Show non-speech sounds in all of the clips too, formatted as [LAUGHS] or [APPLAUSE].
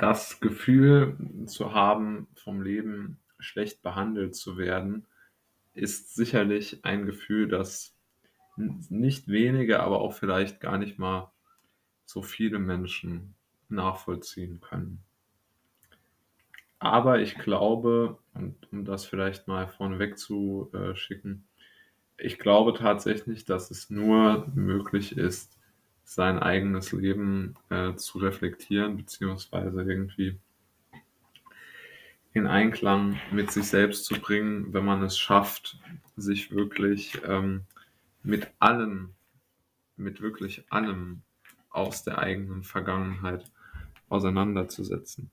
das Gefühl zu haben, vom Leben schlecht behandelt zu werden, ist sicherlich ein Gefühl, das nicht wenige, aber auch vielleicht gar nicht mal so viele Menschen nachvollziehen können. Aber ich glaube, und um das vielleicht mal vorneweg zu äh, schicken, ich glaube tatsächlich, dass es nur möglich ist, sein eigenes Leben äh, zu reflektieren, beziehungsweise irgendwie in Einklang mit sich selbst zu bringen, wenn man es schafft, sich wirklich ähm, mit allem, mit wirklich allem aus der eigenen Vergangenheit auseinanderzusetzen.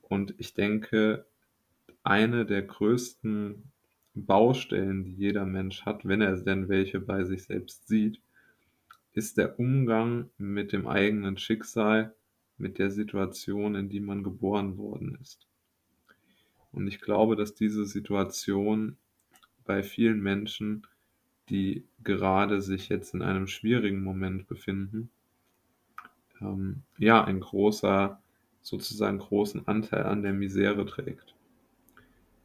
Und ich denke, eine der größten Baustellen, die jeder Mensch hat, wenn er denn welche bei sich selbst sieht, ist der Umgang mit dem eigenen Schicksal, mit der Situation, in die man geboren worden ist. Und ich glaube, dass diese Situation bei vielen Menschen, die gerade sich jetzt in einem schwierigen Moment befinden, ähm, ja, ein großer, sozusagen großen Anteil an der Misere trägt.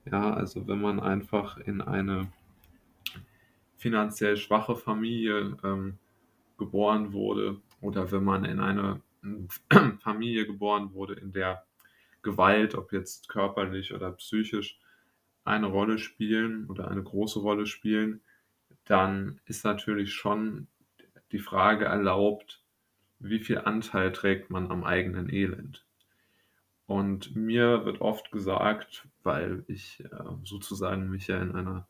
Ja, also wenn man einfach in eine finanziell schwache Familie ähm, geboren wurde oder wenn man in eine [CLEARS THROAT] Familie geboren wurde, in der Gewalt, ob jetzt körperlich oder psychisch, eine Rolle spielen oder eine große Rolle spielen, dann ist natürlich schon die Frage erlaubt, wie viel Anteil trägt man am eigenen Elend. Und mir wird oft gesagt, weil ich äh, sozusagen mich ja in einer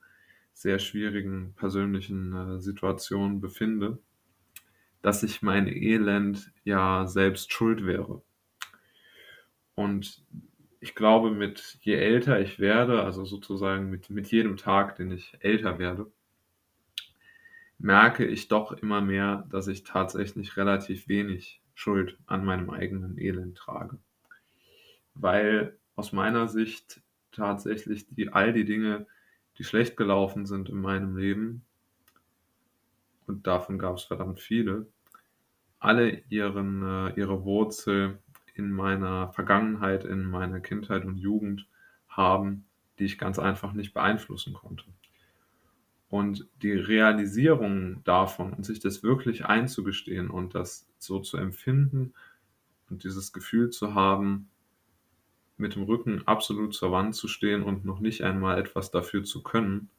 sehr schwierigen persönlichen äh, Situation befinde, dass ich mein Elend ja selbst schuld wäre. Und ich glaube, mit je älter ich werde, also sozusagen mit, mit jedem Tag, den ich älter werde, merke ich doch immer mehr, dass ich tatsächlich relativ wenig Schuld an meinem eigenen Elend trage. Weil aus meiner Sicht tatsächlich die, all die Dinge, die schlecht gelaufen sind in meinem Leben, und davon gab es verdammt viele, alle ihren, äh, ihre Wurzel in meiner Vergangenheit, in meiner Kindheit und Jugend haben, die ich ganz einfach nicht beeinflussen konnte. Und die Realisierung davon und sich das wirklich einzugestehen und das so zu empfinden und dieses Gefühl zu haben, mit dem Rücken absolut zur Wand zu stehen und noch nicht einmal etwas dafür zu können,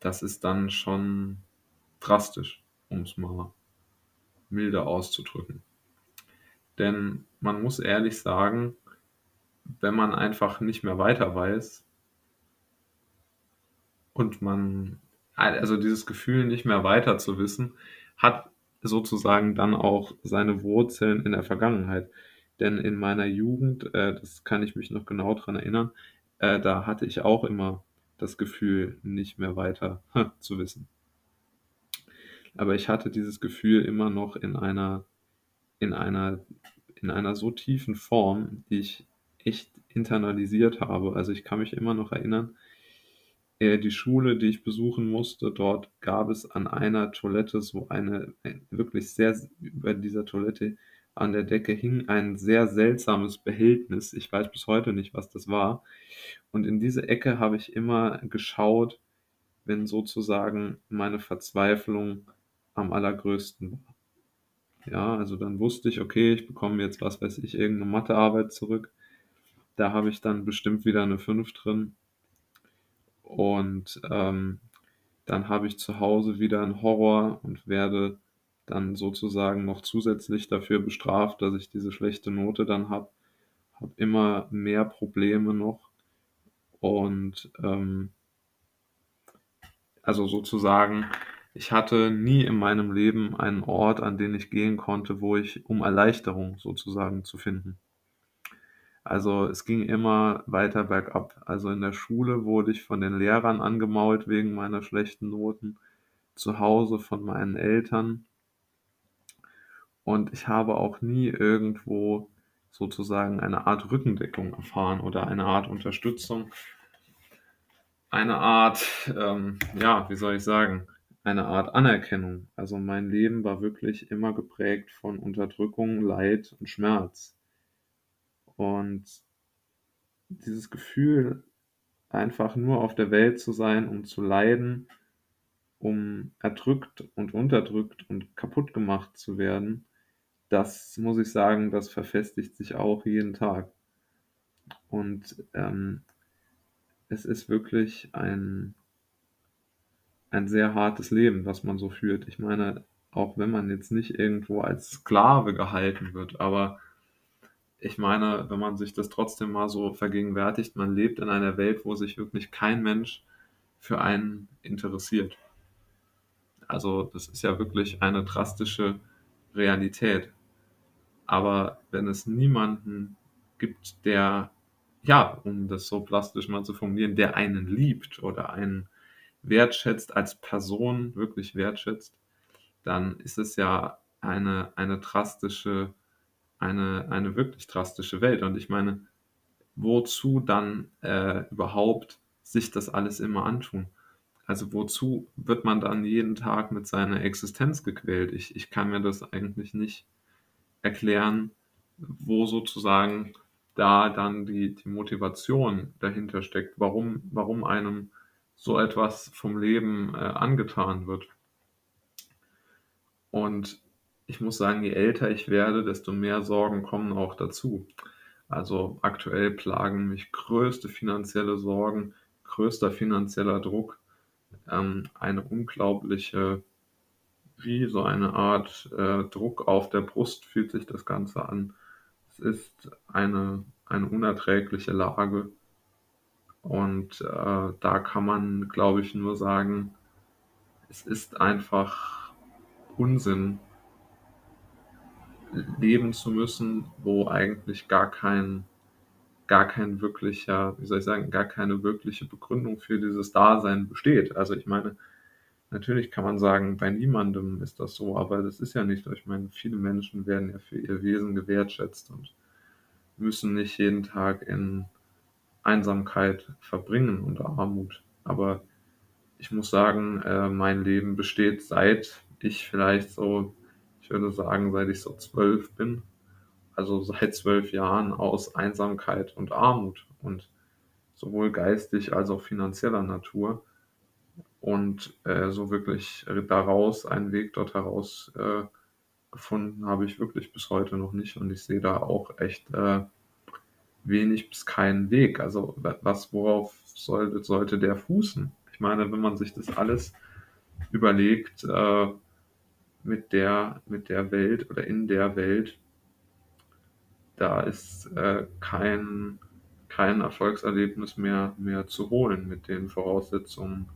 das ist dann schon drastisch, um es mal milder auszudrücken. Denn man muss ehrlich sagen, wenn man einfach nicht mehr weiter weiß und man, also dieses Gefühl nicht mehr weiter zu wissen, hat sozusagen dann auch seine Wurzeln in der Vergangenheit. Denn in meiner Jugend, äh, das kann ich mich noch genau dran erinnern, äh, da hatte ich auch immer das Gefühl, nicht mehr weiter [LAUGHS] zu wissen. Aber ich hatte dieses Gefühl immer noch in einer, in einer, in einer so tiefen Form, die ich echt internalisiert habe. Also ich kann mich immer noch erinnern, äh, die Schule, die ich besuchen musste, dort gab es an einer Toilette so eine, wirklich sehr, über dieser Toilette an der Decke hing ein sehr seltsames Behältnis. Ich weiß bis heute nicht, was das war. Und in diese Ecke habe ich immer geschaut, wenn sozusagen meine Verzweiflung am allergrößten war. Ja, also dann wusste ich, okay, ich bekomme jetzt, was weiß ich, irgendeine Mathearbeit zurück. Da habe ich dann bestimmt wieder eine 5 drin. Und ähm, dann habe ich zu Hause wieder einen Horror und werde dann sozusagen noch zusätzlich dafür bestraft, dass ich diese schlechte Note dann habe. Habe immer mehr Probleme noch. Und ähm, also sozusagen ich hatte nie in meinem Leben einen Ort, an den ich gehen konnte, wo ich um Erleichterung sozusagen zu finden. Also es ging immer weiter bergab. Also in der Schule wurde ich von den Lehrern angemault wegen meiner schlechten Noten, zu Hause von meinen Eltern. Und ich habe auch nie irgendwo sozusagen eine Art Rückendeckung erfahren oder eine Art Unterstützung, eine Art, ähm, ja, wie soll ich sagen, eine Art Anerkennung. Also mein Leben war wirklich immer geprägt von Unterdrückung, Leid und Schmerz. Und dieses Gefühl, einfach nur auf der Welt zu sein, um zu leiden, um erdrückt und unterdrückt und kaputt gemacht zu werden, das muss ich sagen, das verfestigt sich auch jeden Tag. Und ähm, es ist wirklich ein, ein sehr hartes Leben, was man so führt. Ich meine, auch wenn man jetzt nicht irgendwo als Sklave gehalten wird, aber ich meine, wenn man sich das trotzdem mal so vergegenwärtigt, man lebt in einer Welt, wo sich wirklich kein Mensch für einen interessiert. Also das ist ja wirklich eine drastische Realität. Aber wenn es niemanden gibt, der, ja, um das so plastisch mal zu formulieren, der einen liebt oder einen wertschätzt als Person, wirklich wertschätzt, dann ist es ja eine, eine drastische eine, eine wirklich drastische Welt. Und ich meine, wozu dann äh, überhaupt sich das alles immer antun? Also wozu wird man dann jeden Tag mit seiner Existenz gequält? Ich, ich kann mir das eigentlich nicht erklären, wo sozusagen da dann die, die Motivation dahinter steckt, warum, warum einem so etwas vom Leben äh, angetan wird. Und ich muss sagen, je älter ich werde, desto mehr Sorgen kommen auch dazu. Also aktuell plagen mich größte finanzielle Sorgen, größter finanzieller Druck, ähm, eine unglaubliche, wie so eine Art äh, Druck auf der Brust fühlt sich das Ganze an. Es ist eine, eine unerträgliche Lage. Und äh, da kann man, glaube ich, nur sagen, es ist einfach Unsinn, leben zu müssen, wo eigentlich gar kein, gar kein wirklicher, wie soll ich sagen, gar keine wirkliche Begründung für dieses Dasein besteht. Also ich meine, natürlich kann man sagen, bei niemandem ist das so, aber das ist ja nicht. Ich meine, viele Menschen werden ja für ihr Wesen gewertschätzt und müssen nicht jeden Tag in Einsamkeit verbringen und Armut. Aber ich muss sagen, äh, mein Leben besteht seit ich vielleicht so ich würde sagen, seit ich so zwölf bin, also seit zwölf Jahren aus Einsamkeit und Armut und sowohl geistig als auch finanzieller Natur. Und äh, so wirklich daraus, einen Weg dort heraus äh, gefunden habe ich wirklich bis heute noch nicht. Und ich sehe da auch echt äh, wenig bis keinen Weg. Also was, worauf sollte, sollte der fußen? Ich meine, wenn man sich das alles überlegt, äh, mit der, mit der Welt oder in der Welt, da ist äh, kein, kein Erfolgserlebnis mehr, mehr zu holen mit den Voraussetzungen,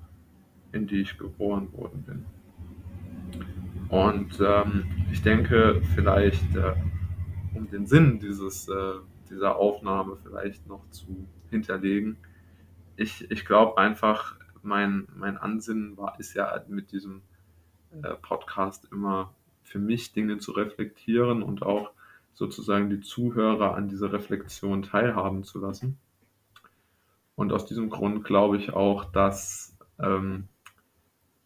in die ich geboren worden bin. Und ähm, ich denke, vielleicht, äh, um den Sinn dieses, äh, dieser Aufnahme vielleicht noch zu hinterlegen, ich, ich glaube einfach, mein, mein Ansinnen war, ist ja mit diesem äh, Podcast immer für mich Dinge zu reflektieren und auch sozusagen die Zuhörer an dieser Reflexion teilhaben zu lassen. Und aus diesem Grund glaube ich auch, dass ähm,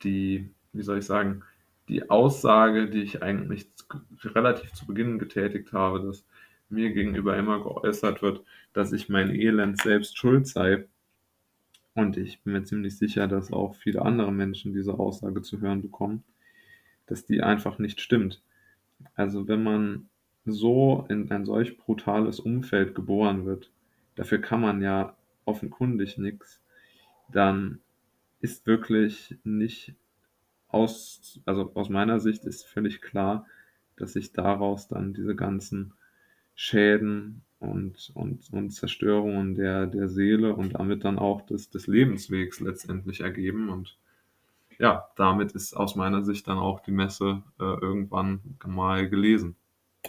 die, wie soll ich sagen, die Aussage, die ich eigentlich relativ zu Beginn getätigt habe, dass mir gegenüber immer geäußert wird, dass ich mein Elend selbst schuld sei. Und ich bin mir ziemlich sicher, dass auch viele andere Menschen diese Aussage zu hören bekommen dass die einfach nicht stimmt. Also wenn man so in ein solch brutales Umfeld geboren wird, dafür kann man ja offenkundig nichts, dann ist wirklich nicht aus, also aus meiner Sicht ist völlig klar, dass sich daraus dann diese ganzen Schäden und, und, und Zerstörungen der, der Seele und damit dann auch des, des Lebenswegs letztendlich ergeben. Und ja, damit ist aus meiner Sicht dann auch die Messe äh, irgendwann mal gelesen.